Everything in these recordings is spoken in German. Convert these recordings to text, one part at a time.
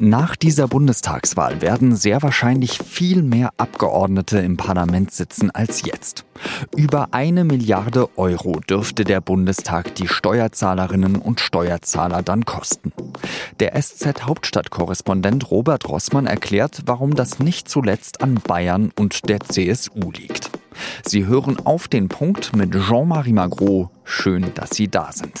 Nach dieser Bundestagswahl werden sehr wahrscheinlich viel mehr Abgeordnete im Parlament sitzen als jetzt. Über eine Milliarde Euro dürfte der Bundestag die Steuerzahlerinnen und Steuerzahler dann kosten. Der SZ-Hauptstadtkorrespondent Robert Rossmann erklärt, warum das nicht zuletzt an Bayern und der CSU liegt. Sie hören auf den Punkt mit Jean-Marie Magro. Schön, dass Sie da sind.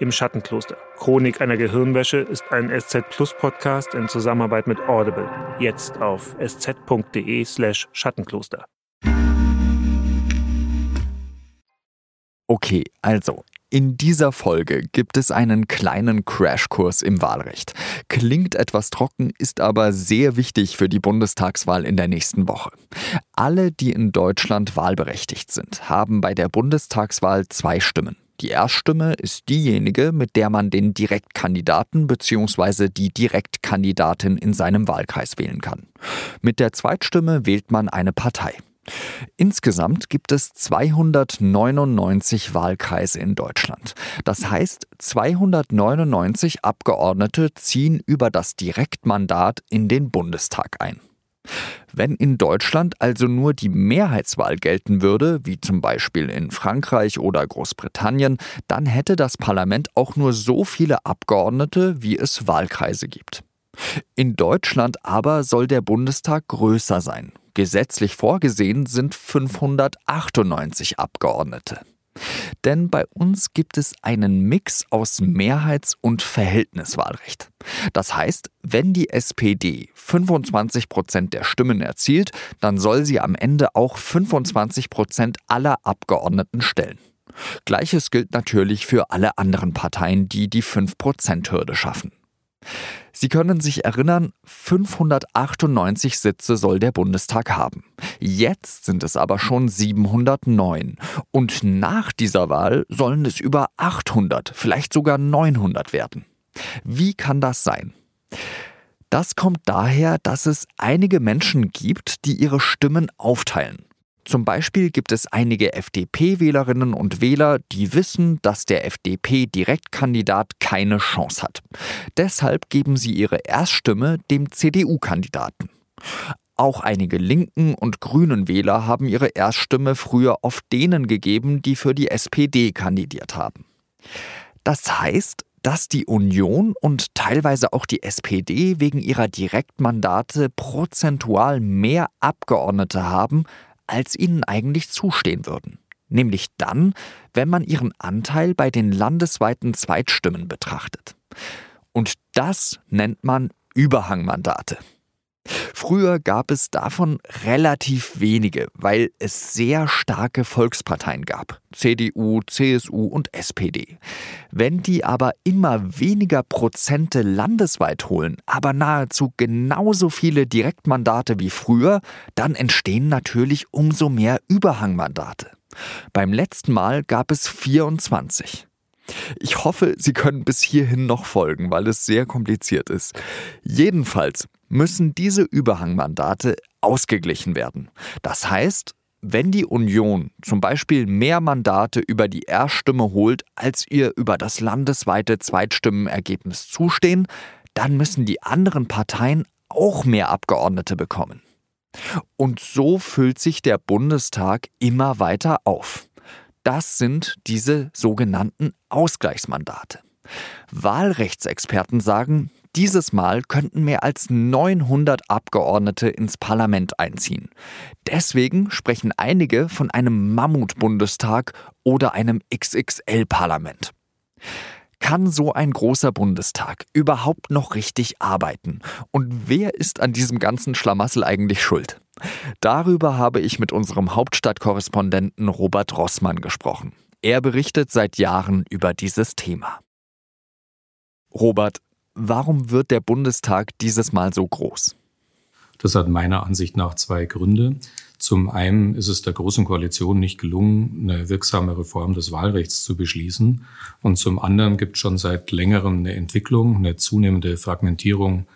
Im Schattenkloster. Chronik einer Gehirnwäsche ist ein SZ Plus Podcast in Zusammenarbeit mit Audible. Jetzt auf sz.de/slash Schattenkloster. Okay, also. In dieser Folge gibt es einen kleinen Crashkurs im Wahlrecht. Klingt etwas trocken, ist aber sehr wichtig für die Bundestagswahl in der nächsten Woche. Alle, die in Deutschland wahlberechtigt sind, haben bei der Bundestagswahl zwei Stimmen. Die Erststimme ist diejenige, mit der man den Direktkandidaten bzw. die Direktkandidatin in seinem Wahlkreis wählen kann. Mit der Zweitstimme wählt man eine Partei. Insgesamt gibt es 299 Wahlkreise in Deutschland. Das heißt, 299 Abgeordnete ziehen über das Direktmandat in den Bundestag ein. Wenn in Deutschland also nur die Mehrheitswahl gelten würde, wie zum Beispiel in Frankreich oder Großbritannien, dann hätte das Parlament auch nur so viele Abgeordnete, wie es Wahlkreise gibt. In Deutschland aber soll der Bundestag größer sein. Gesetzlich vorgesehen sind 598 Abgeordnete. Denn bei uns gibt es einen Mix aus Mehrheits- und Verhältniswahlrecht. Das heißt, wenn die SPD 25 Prozent der Stimmen erzielt, dann soll sie am Ende auch 25 Prozent aller Abgeordneten stellen. Gleiches gilt natürlich für alle anderen Parteien, die die 5-Prozent-Hürde schaffen. Sie können sich erinnern, 598 Sitze soll der Bundestag haben. Jetzt sind es aber schon 709. Und nach dieser Wahl sollen es über 800, vielleicht sogar 900 werden. Wie kann das sein? Das kommt daher, dass es einige Menschen gibt, die ihre Stimmen aufteilen. Zum Beispiel gibt es einige FDP-Wählerinnen und Wähler, die wissen, dass der FDP-Direktkandidat keine Chance hat. Deshalb geben sie ihre Erststimme dem CDU-Kandidaten. Auch einige linken und grünen Wähler haben ihre Erststimme früher oft denen gegeben, die für die SPD kandidiert haben. Das heißt, dass die Union und teilweise auch die SPD wegen ihrer Direktmandate prozentual mehr Abgeordnete haben als ihnen eigentlich zustehen würden. Nämlich dann, wenn man ihren Anteil bei den landesweiten Zweitstimmen betrachtet. Und das nennt man Überhangmandate. Früher gab es davon relativ wenige, weil es sehr starke Volksparteien gab. CDU, CSU und SPD. Wenn die aber immer weniger Prozente landesweit holen, aber nahezu genauso viele Direktmandate wie früher, dann entstehen natürlich umso mehr Überhangmandate. Beim letzten Mal gab es 24. Ich hoffe, Sie können bis hierhin noch folgen, weil es sehr kompliziert ist. Jedenfalls müssen diese Überhangmandate ausgeglichen werden. Das heißt, wenn die Union zum Beispiel mehr Mandate über die Erststimme holt, als ihr über das landesweite Zweitstimmenergebnis zustehen, dann müssen die anderen Parteien auch mehr Abgeordnete bekommen. Und so füllt sich der Bundestag immer weiter auf. Das sind diese sogenannten Ausgleichsmandate. Wahlrechtsexperten sagen, dieses Mal könnten mehr als 900 Abgeordnete ins Parlament einziehen. Deswegen sprechen einige von einem Mammutbundestag oder einem XXL-Parlament. Kann so ein großer Bundestag überhaupt noch richtig arbeiten? Und wer ist an diesem ganzen Schlamassel eigentlich schuld? Darüber habe ich mit unserem Hauptstadtkorrespondenten Robert Rossmann gesprochen. Er berichtet seit Jahren über dieses Thema. Robert, warum wird der Bundestag dieses Mal so groß? Das hat meiner Ansicht nach zwei Gründe. Zum einen ist es der Großen Koalition nicht gelungen, eine wirksame Reform des Wahlrechts zu beschließen. Und zum anderen gibt es schon seit längerem eine Entwicklung, eine zunehmende Fragmentierung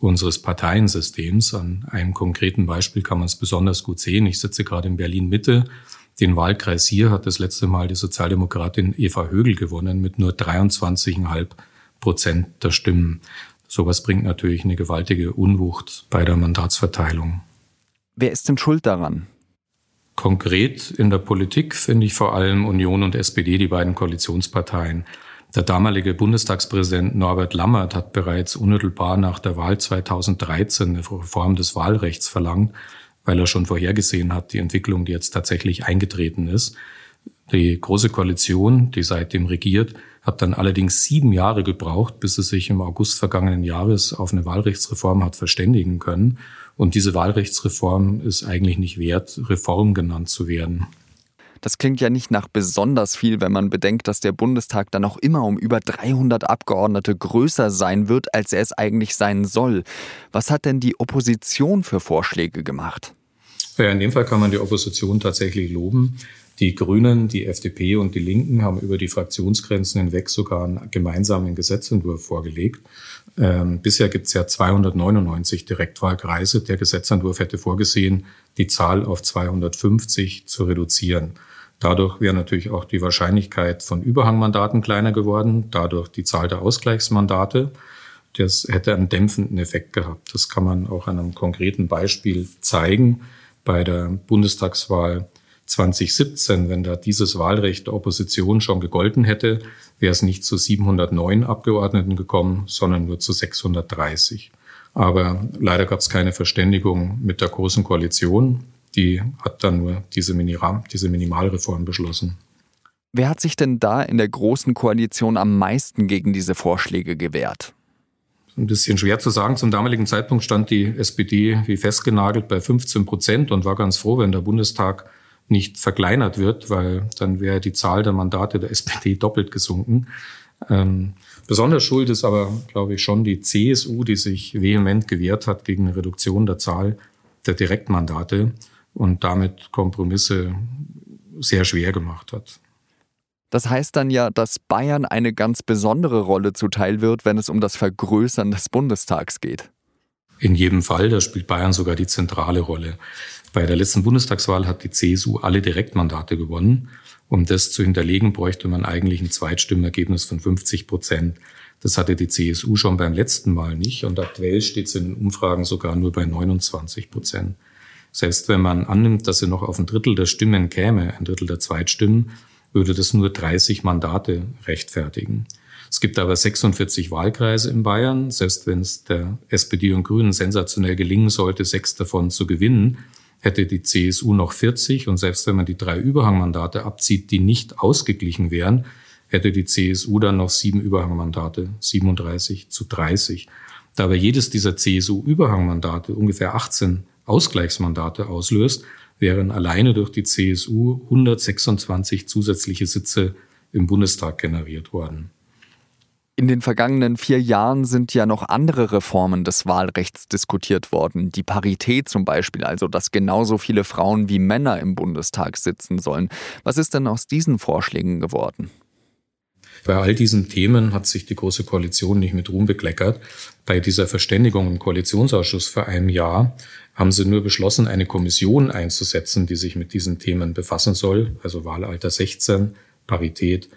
unseres Parteiensystems. An einem konkreten Beispiel kann man es besonders gut sehen. Ich sitze gerade in Berlin Mitte. Den Wahlkreis hier hat das letzte Mal die Sozialdemokratin Eva Högel gewonnen mit nur 23,5 Prozent der Stimmen. Sowas bringt natürlich eine gewaltige Unwucht bei der Mandatsverteilung. Wer ist denn schuld daran? Konkret in der Politik finde ich vor allem Union und SPD, die beiden Koalitionsparteien. Der damalige Bundestagspräsident Norbert Lammert hat bereits unmittelbar nach der Wahl 2013 eine Reform des Wahlrechts verlangt, weil er schon vorhergesehen hat, die Entwicklung, die jetzt tatsächlich eingetreten ist. Die Große Koalition, die seitdem regiert, hat dann allerdings sieben Jahre gebraucht, bis sie sich im August vergangenen Jahres auf eine Wahlrechtsreform hat verständigen können. Und diese Wahlrechtsreform ist eigentlich nicht wert, Reform genannt zu werden. Das klingt ja nicht nach besonders viel, wenn man bedenkt, dass der Bundestag dann auch immer um über 300 Abgeordnete größer sein wird, als er es eigentlich sein soll. Was hat denn die Opposition für Vorschläge gemacht? Ja, in dem Fall kann man die Opposition tatsächlich loben. Die Grünen, die FDP und die Linken haben über die Fraktionsgrenzen hinweg sogar einen gemeinsamen Gesetzentwurf vorgelegt. Ähm, bisher gibt es ja 299 Direktwahlkreise. Der Gesetzentwurf hätte vorgesehen, die Zahl auf 250 zu reduzieren. Dadurch wäre natürlich auch die Wahrscheinlichkeit von Überhangmandaten kleiner geworden, dadurch die Zahl der Ausgleichsmandate. Das hätte einen dämpfenden Effekt gehabt. Das kann man auch an einem konkreten Beispiel zeigen. Bei der Bundestagswahl 2017, wenn da dieses Wahlrecht der Opposition schon gegolten hätte, wäre es nicht zu 709 Abgeordneten gekommen, sondern nur zu 630. Aber leider gab es keine Verständigung mit der Großen Koalition. Die hat dann nur diese, Miniram, diese Minimalreform beschlossen. Wer hat sich denn da in der Großen Koalition am meisten gegen diese Vorschläge gewehrt? Ein bisschen schwer zu sagen. Zum damaligen Zeitpunkt stand die SPD wie festgenagelt bei 15 Prozent und war ganz froh, wenn der Bundestag nicht verkleinert wird, weil dann wäre die Zahl der Mandate der SPD doppelt gesunken. Ähm, besonders schuld ist aber, glaube ich, schon die CSU, die sich vehement gewehrt hat gegen eine Reduktion der Zahl der Direktmandate und damit Kompromisse sehr schwer gemacht hat. Das heißt dann ja, dass Bayern eine ganz besondere Rolle zuteil wird, wenn es um das Vergrößern des Bundestags geht. In jedem Fall, da spielt Bayern sogar die zentrale Rolle. Bei der letzten Bundestagswahl hat die CSU alle Direktmandate gewonnen. Um das zu hinterlegen, bräuchte man eigentlich ein Zweitstimmenergebnis von 50 Prozent. Das hatte die CSU schon beim letzten Mal nicht und aktuell steht es in den Umfragen sogar nur bei 29 Prozent. Selbst wenn man annimmt, dass sie noch auf ein Drittel der Stimmen käme, ein Drittel der Zweitstimmen, würde das nur 30 Mandate rechtfertigen. Es gibt aber 46 Wahlkreise in Bayern. Selbst wenn es der SPD und Grünen sensationell gelingen sollte, sechs davon zu gewinnen, hätte die CSU noch 40 und selbst wenn man die drei Überhangmandate abzieht, die nicht ausgeglichen wären, hätte die CSU dann noch sieben Überhangmandate, 37 zu 30. Da aber jedes dieser CSU-Überhangmandate ungefähr 18 Ausgleichsmandate auslöst, wären alleine durch die CSU 126 zusätzliche Sitze im Bundestag generiert worden. In den vergangenen vier Jahren sind ja noch andere Reformen des Wahlrechts diskutiert worden. Die Parität zum Beispiel, also dass genauso viele Frauen wie Männer im Bundestag sitzen sollen. Was ist denn aus diesen Vorschlägen geworden? Bei all diesen Themen hat sich die Große Koalition nicht mit Ruhm bekleckert. Bei dieser Verständigung im Koalitionsausschuss vor einem Jahr haben sie nur beschlossen, eine Kommission einzusetzen, die sich mit diesen Themen befassen soll, also Wahlalter 16, Parität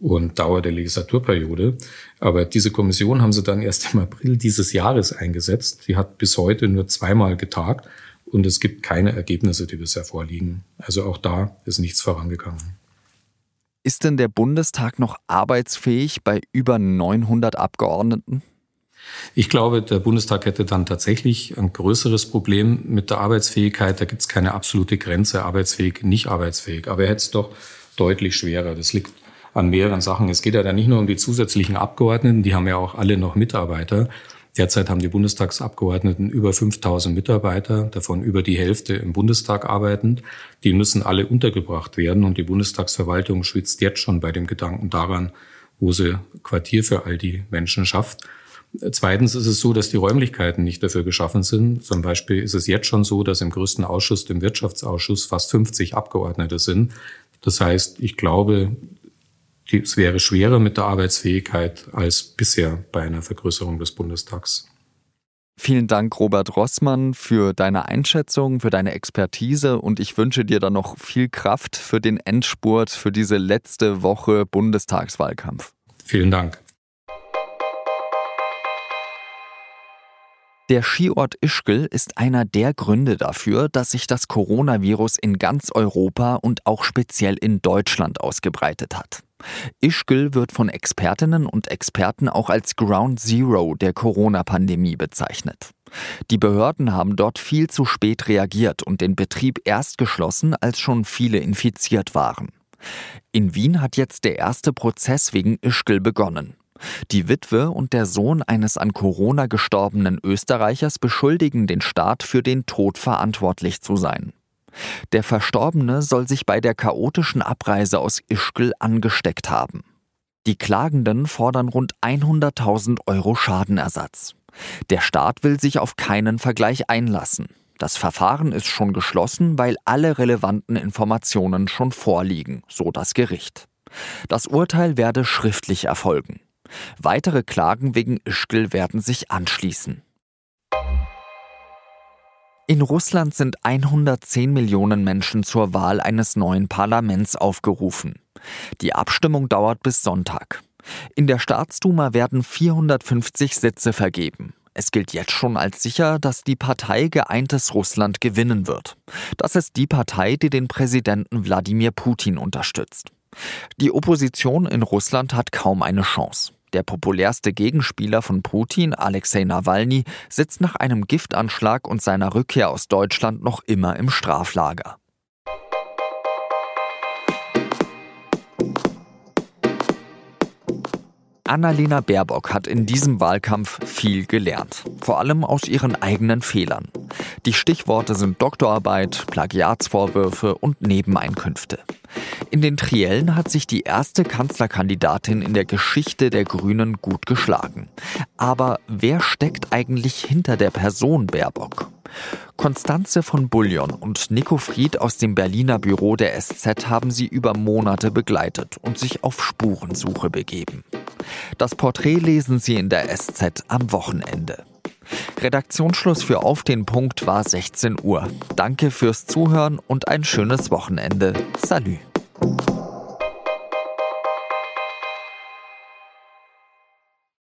und Dauer der Legislaturperiode. Aber diese Kommission haben sie dann erst im April dieses Jahres eingesetzt. Die hat bis heute nur zweimal getagt und es gibt keine Ergebnisse, die bisher vorliegen. Also auch da ist nichts vorangegangen. Ist denn der Bundestag noch arbeitsfähig bei über 900 Abgeordneten? Ich glaube, der Bundestag hätte dann tatsächlich ein größeres Problem mit der Arbeitsfähigkeit. Da gibt es keine absolute Grenze, arbeitsfähig, nicht arbeitsfähig. Aber er hätte es doch deutlich schwerer. Das liegt an mehreren Sachen. Es geht ja dann nicht nur um die zusätzlichen Abgeordneten, die haben ja auch alle noch Mitarbeiter. Derzeit haben die Bundestagsabgeordneten über 5000 Mitarbeiter, davon über die Hälfte im Bundestag arbeitend. Die müssen alle untergebracht werden und die Bundestagsverwaltung schwitzt jetzt schon bei dem Gedanken daran, wo sie Quartier für all die Menschen schafft. Zweitens ist es so, dass die Räumlichkeiten nicht dafür geschaffen sind. Zum Beispiel ist es jetzt schon so, dass im größten Ausschuss, dem Wirtschaftsausschuss, fast 50 Abgeordnete sind. Das heißt, ich glaube, es wäre schwerer mit der Arbeitsfähigkeit als bisher bei einer Vergrößerung des Bundestags. Vielen Dank, Robert Rossmann, für deine Einschätzung, für deine Expertise und ich wünsche dir dann noch viel Kraft für den Endspurt, für diese letzte Woche Bundestagswahlkampf. Vielen Dank. Der Skiort Ischgl ist einer der Gründe dafür, dass sich das Coronavirus in ganz Europa und auch speziell in Deutschland ausgebreitet hat. Ischgl wird von Expertinnen und Experten auch als Ground Zero der Corona-Pandemie bezeichnet. Die Behörden haben dort viel zu spät reagiert und den Betrieb erst geschlossen, als schon viele infiziert waren. In Wien hat jetzt der erste Prozess wegen Ischgl begonnen. Die Witwe und der Sohn eines an Corona gestorbenen Österreichers beschuldigen den Staat für den Tod verantwortlich zu sein. Der Verstorbene soll sich bei der chaotischen Abreise aus Ischgl angesteckt haben. Die Klagenden fordern rund 100.000 Euro Schadenersatz. Der Staat will sich auf keinen Vergleich einlassen. Das Verfahren ist schon geschlossen, weil alle relevanten Informationen schon vorliegen, so das Gericht. Das Urteil werde schriftlich erfolgen. Weitere Klagen wegen Ischgl werden sich anschließen. In Russland sind 110 Millionen Menschen zur Wahl eines neuen Parlaments aufgerufen. Die Abstimmung dauert bis Sonntag. In der Staatsduma werden 450 Sitze vergeben. Es gilt jetzt schon als sicher, dass die Partei Geeintes Russland gewinnen wird. Das ist die Partei, die den Präsidenten Wladimir Putin unterstützt. Die Opposition in Russland hat kaum eine Chance. Der populärste Gegenspieler von Putin, Alexei Nawalny, sitzt nach einem Giftanschlag und seiner Rückkehr aus Deutschland noch immer im Straflager. Annalena Baerbock hat in diesem Wahlkampf viel gelernt, vor allem aus ihren eigenen Fehlern. Die Stichworte sind Doktorarbeit, Plagiatsvorwürfe und Nebeneinkünfte. In den Triellen hat sich die erste Kanzlerkandidatin in der Geschichte der Grünen gut geschlagen. Aber wer steckt eigentlich hinter der Person Baerbock? Konstanze von Bullion und Nico Fried aus dem Berliner Büro der SZ haben sie über Monate begleitet und sich auf Spurensuche begeben. Das Porträt lesen Sie in der SZ am Wochenende. Redaktionsschluss für Auf den Punkt war 16 Uhr. Danke fürs Zuhören und ein schönes Wochenende. Salü.